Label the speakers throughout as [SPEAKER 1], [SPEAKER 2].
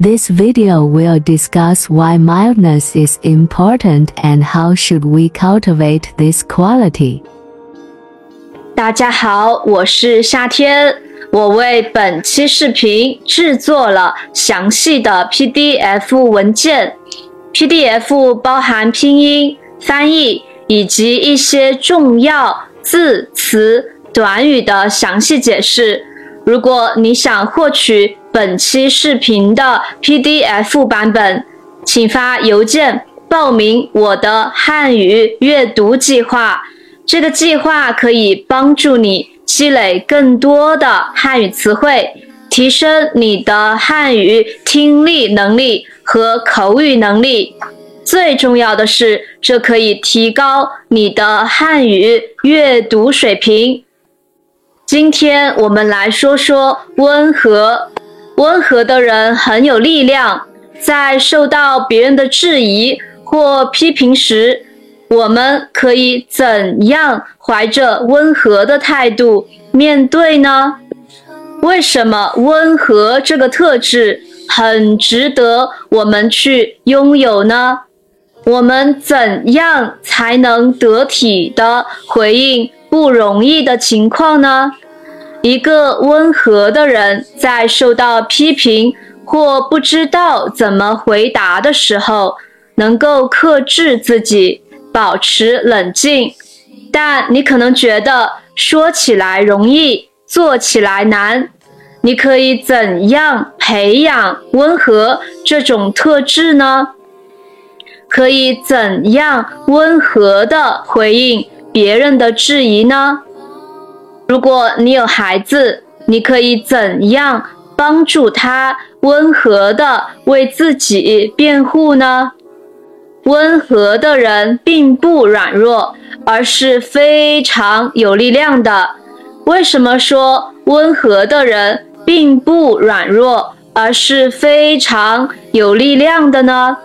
[SPEAKER 1] This video will discuss why mildness is important and how should we cultivate this quality.
[SPEAKER 2] 大家好，我是夏天。我为本期视频制作了详细的 PDF 文件，PDF 包含拼音、翻译以及一些重要字词、短语的详细解释。如果你想获取本期视频的 PDF 版本，请发邮件报名我的汉语阅读计划。这个计划可以帮助你积累更多的汉语词汇，提升你的汉语听力能力和口语能力。最重要的是，这可以提高你的汉语阅读水平。今天我们来说说温和。温和的人很有力量，在受到别人的质疑或批评时，我们可以怎样怀着温和的态度面对呢？为什么温和这个特质很值得我们去拥有呢？我们怎样才能得体的回应不容易的情况呢？一个温和的人在受到批评或不知道怎么回答的时候，能够克制自己，保持冷静。但你可能觉得说起来容易，做起来难。你可以怎样培养温和这种特质呢？可以怎样温和的回应别人的质疑呢？如果你有孩子，你可以怎样帮助他温和的为自己辩护呢？温和的人并不软弱，而是非常有力量的。为什么说温和的人并不软弱，而是非常有力量的呢？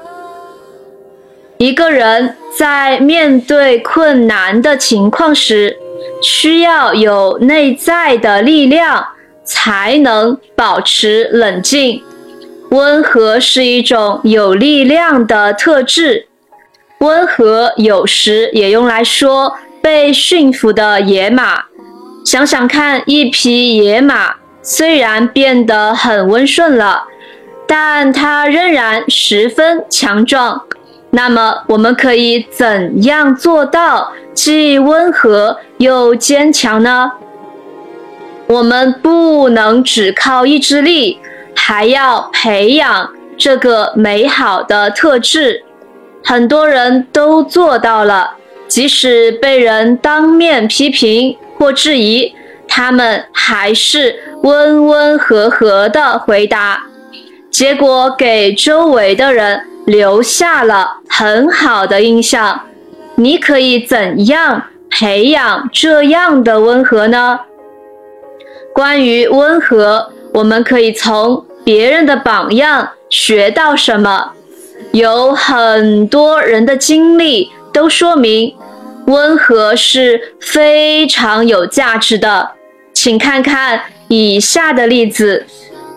[SPEAKER 2] 一个人在面对困难的情况时，需要有内在的力量，才能保持冷静。温和是一种有力量的特质。温和有时也用来说被驯服的野马。想想看，一匹野马虽然变得很温顺了，但它仍然十分强壮。那么，我们可以怎样做到既温和又坚强呢？我们不能只靠意志力，还要培养这个美好的特质。很多人都做到了，即使被人当面批评或质疑，他们还是温温和和的回答，结果给周围的人。留下了很好的印象。你可以怎样培养这样的温和呢？关于温和，我们可以从别人的榜样学到什么？有很多人的经历都说明，温和是非常有价值的。请看看以下的例子：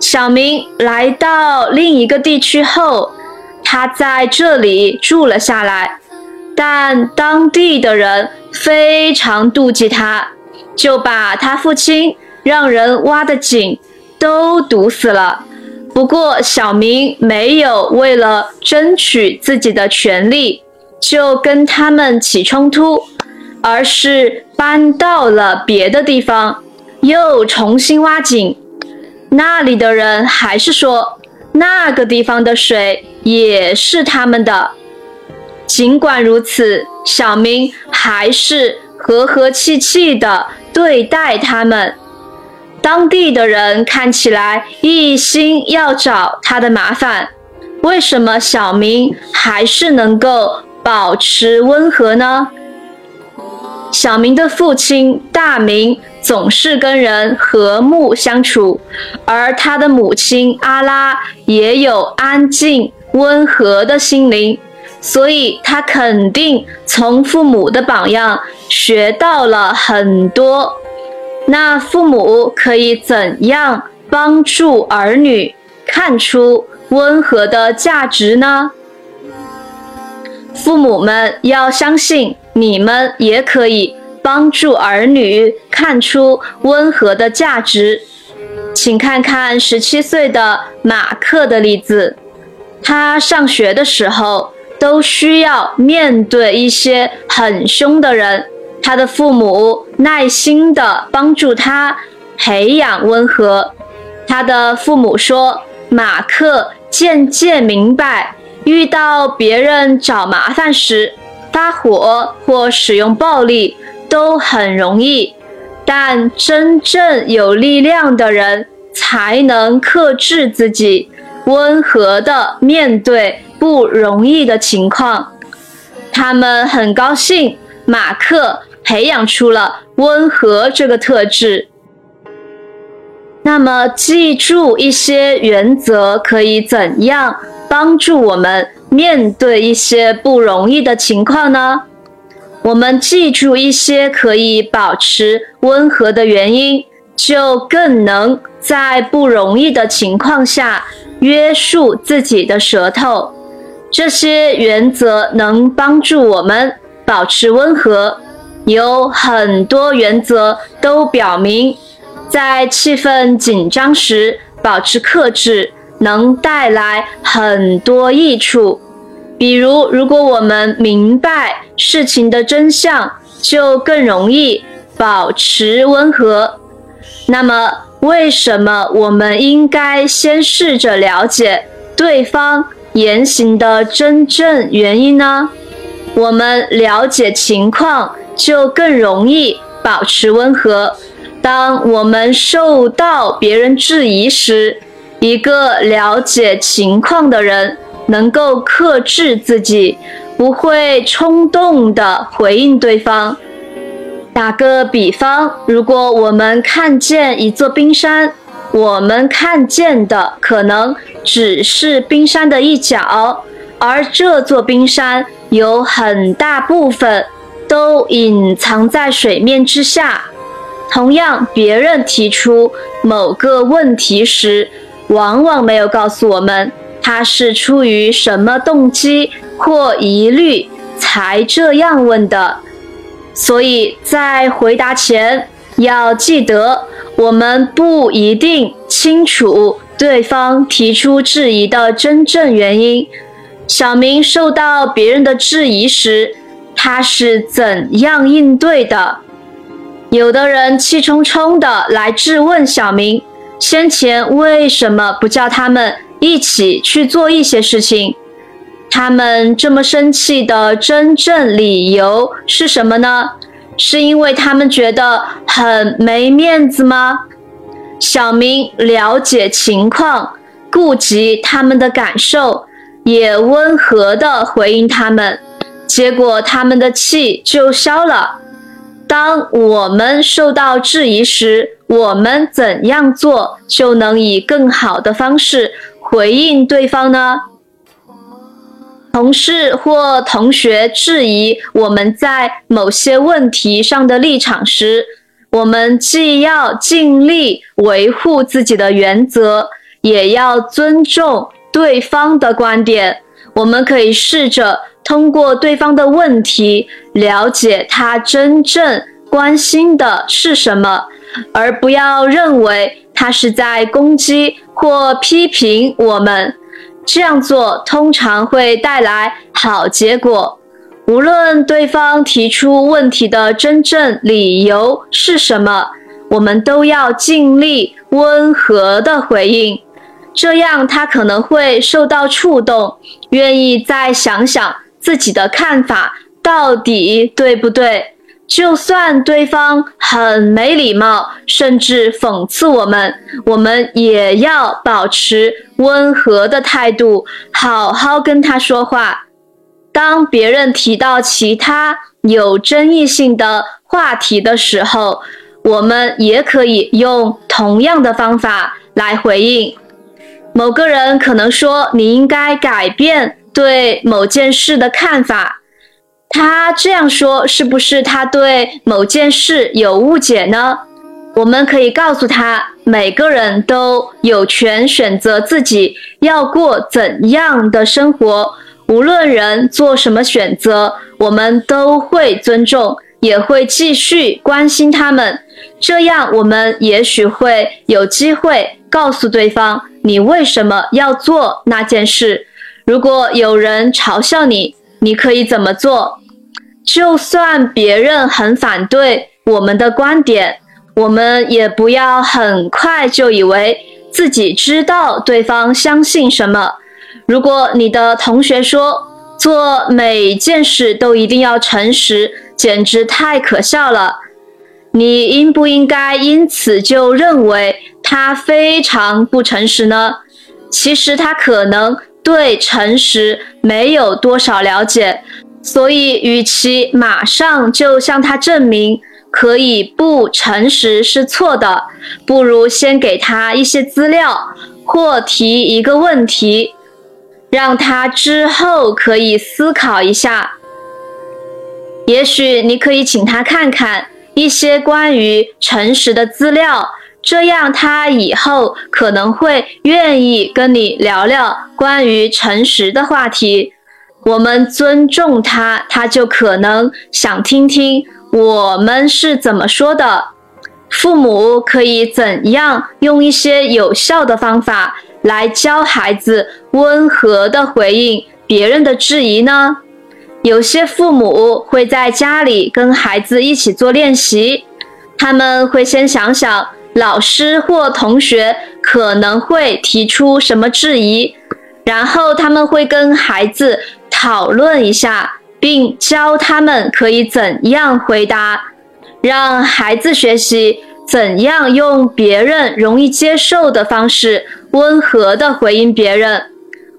[SPEAKER 2] 小明来到另一个地区后。他在这里住了下来，但当地的人非常妒忌他，就把他父亲让人挖的井都堵死了。不过小明没有为了争取自己的权利就跟他们起冲突，而是搬到了别的地方，又重新挖井。那里的人还是说。那个地方的水也是他们的。尽管如此，小明还是和和气气的对待他们。当地的人看起来一心要找他的麻烦。为什么小明还是能够保持温和呢？小明的父亲大明总是跟人和睦相处，而他的母亲阿拉也有安静温和的心灵，所以他肯定从父母的榜样学到了很多。那父母可以怎样帮助儿女看出温和的价值呢？父母们要相信，你们也可以帮助儿女看出温和的价值。请看看十七岁的马克的例子，他上学的时候都需要面对一些很凶的人，他的父母耐心地帮助他培养温和。他的父母说，马克渐渐明白。遇到别人找麻烦时，发火或使用暴力都很容易，但真正有力量的人才能克制自己，温和的面对不容易的情况。他们很高兴，马克培养出了温和这个特质。那么，记住一些原则可以怎样？帮助我们面对一些不容易的情况呢？我们记住一些可以保持温和的原因，就更能在不容易的情况下约束自己的舌头。这些原则能帮助我们保持温和。有很多原则都表明，在气氛紧张时保持克制。能带来很多益处，比如，如果我们明白事情的真相，就更容易保持温和。那么，为什么我们应该先试着了解对方言行的真正原因呢？我们了解情况，就更容易保持温和。当我们受到别人质疑时，一个了解情况的人能够克制自己，不会冲动的回应对方。打个比方，如果我们看见一座冰山，我们看见的可能只是冰山的一角，而这座冰山有很大部分都隐藏在水面之下。同样，别人提出某个问题时，往往没有告诉我们他是出于什么动机或疑虑才这样问的，所以在回答前要记得，我们不一定清楚对方提出质疑的真正原因。小明受到别人的质疑时，他是怎样应对的？有的人气冲冲的来质问小明。先前为什么不叫他们一起去做一些事情？他们这么生气的真正理由是什么呢？是因为他们觉得很没面子吗？小明了解情况，顾及他们的感受，也温和的回应他们，结果他们的气就消了。当我们受到质疑时，我们怎样做就能以更好的方式回应对方呢？同事或同学质疑我们在某些问题上的立场时，我们既要尽力维护自己的原则，也要尊重对方的观点。我们可以试着通过对方的问题了解他真正关心的是什么。而不要认为他是在攻击或批评我们，这样做通常会带来好结果。无论对方提出问题的真正理由是什么，我们都要尽力温和的回应，这样他可能会受到触动，愿意再想想自己的看法到底对不对。就算对方很没礼貌，甚至讽刺我们，我们也要保持温和的态度，好好跟他说话。当别人提到其他有争议性的话题的时候，我们也可以用同样的方法来回应。某个人可能说：“你应该改变对某件事的看法。”他这样说，是不是他对某件事有误解呢？我们可以告诉他，每个人都有权选择自己要过怎样的生活。无论人做什么选择，我们都会尊重，也会继续关心他们。这样，我们也许会有机会告诉对方你为什么要做那件事。如果有人嘲笑你，你可以怎么做？就算别人很反对我们的观点。我们也不要很快就以为自己知道对方相信什么。如果你的同学说做每件事都一定要诚实，简直太可笑了，你应不应该因此就认为他非常不诚实呢？其实他可能对诚实没有多少了解，所以与其马上就向他证明。可以不诚实是错的，不如先给他一些资料，或提一个问题，让他之后可以思考一下。也许你可以请他看看一些关于诚实的资料，这样他以后可能会愿意跟你聊聊关于诚实的话题。我们尊重他，他就可能想听听。我们是怎么说的？父母可以怎样用一些有效的方法来教孩子温和的回应别人的质疑呢？有些父母会在家里跟孩子一起做练习，他们会先想想老师或同学可能会提出什么质疑，然后他们会跟孩子讨论一下。并教他们可以怎样回答，让孩子学习怎样用别人容易接受的方式温和地回应别人。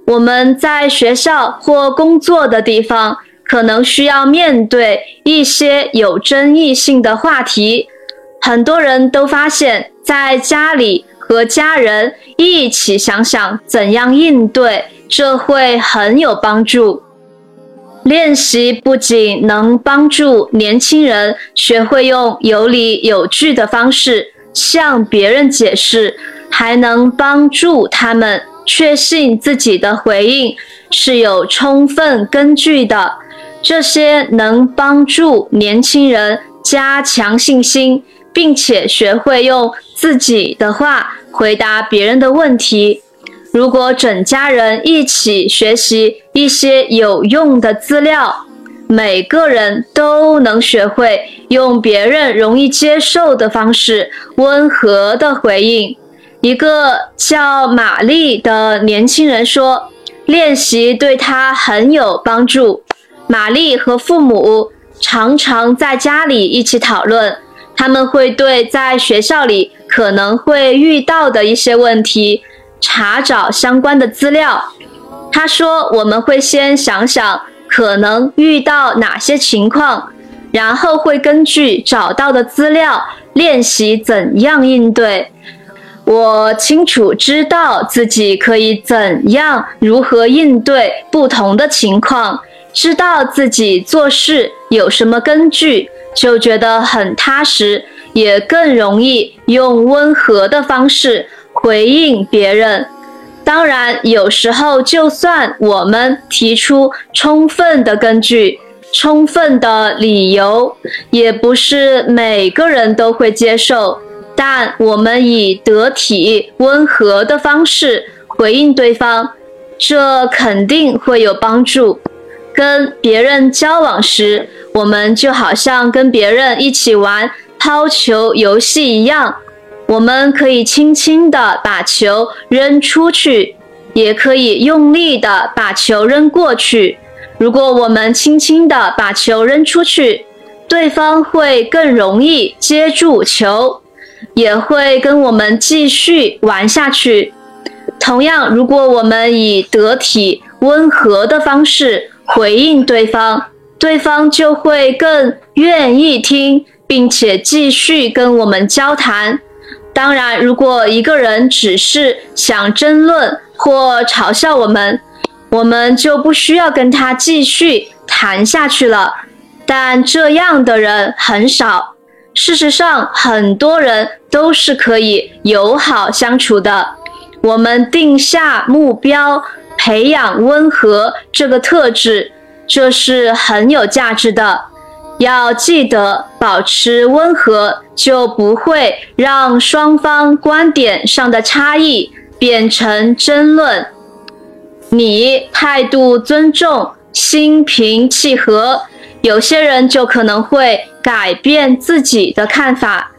[SPEAKER 2] 我们在学校或工作的地方，可能需要面对一些有争议性的话题。很多人都发现，在家里和家人一起想想怎样应对，这会很有帮助。练习不仅能帮助年轻人学会用有理有据的方式向别人解释，还能帮助他们确信自己的回应是有充分根据的。这些能帮助年轻人加强信心，并且学会用自己的话回答别人的问题。如果整家人一起学习一些有用的资料，每个人都能学会用别人容易接受的方式温和的回应。一个叫玛丽的年轻人说：“练习对他很有帮助。”玛丽和父母常常在家里一起讨论，他们会对在学校里可能会遇到的一些问题。查找相关的资料。他说：“我们会先想想可能遇到哪些情况，然后会根据找到的资料练习怎样应对。我清楚知道自己可以怎样如何应对不同的情况，知道自己做事有什么根据，就觉得很踏实，也更容易用温和的方式。”回应别人，当然有时候，就算我们提出充分的根据、充分的理由，也不是每个人都会接受。但我们以得体、温和的方式回应对方，这肯定会有帮助。跟别人交往时，我们就好像跟别人一起玩抛球游戏一样。我们可以轻轻地把球扔出去，也可以用力地把球扔过去。如果我们轻轻地把球扔出去，对方会更容易接住球，也会跟我们继续玩下去。同样，如果我们以得体、温和的方式回应对方，对方就会更愿意听，并且继续跟我们交谈。当然，如果一个人只是想争论或嘲笑我们，我们就不需要跟他继续谈下去了。但这样的人很少。事实上，很多人都是可以友好相处的。我们定下目标，培养温和这个特质，这是很有价值的。要记得保持温和，就不会让双方观点上的差异变成争论。你态度尊重，心平气和，有些人就可能会改变自己的看法。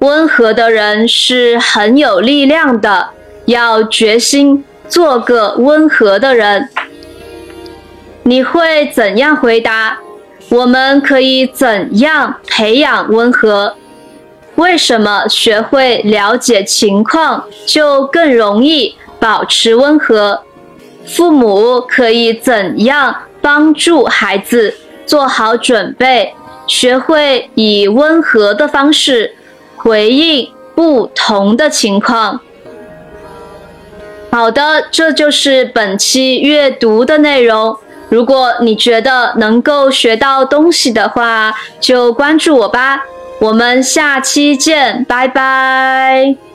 [SPEAKER 2] 温和的人是很有力量的。要决心做个温和的人。你会怎样回答？我们可以怎样培养温和？为什么学会了解情况就更容易保持温和？父母可以怎样帮助孩子做好准备，学会以温和的方式回应不同的情况？好的，这就是本期阅读的内容。如果你觉得能够学到东西的话，就关注我吧。我们下期见，拜拜。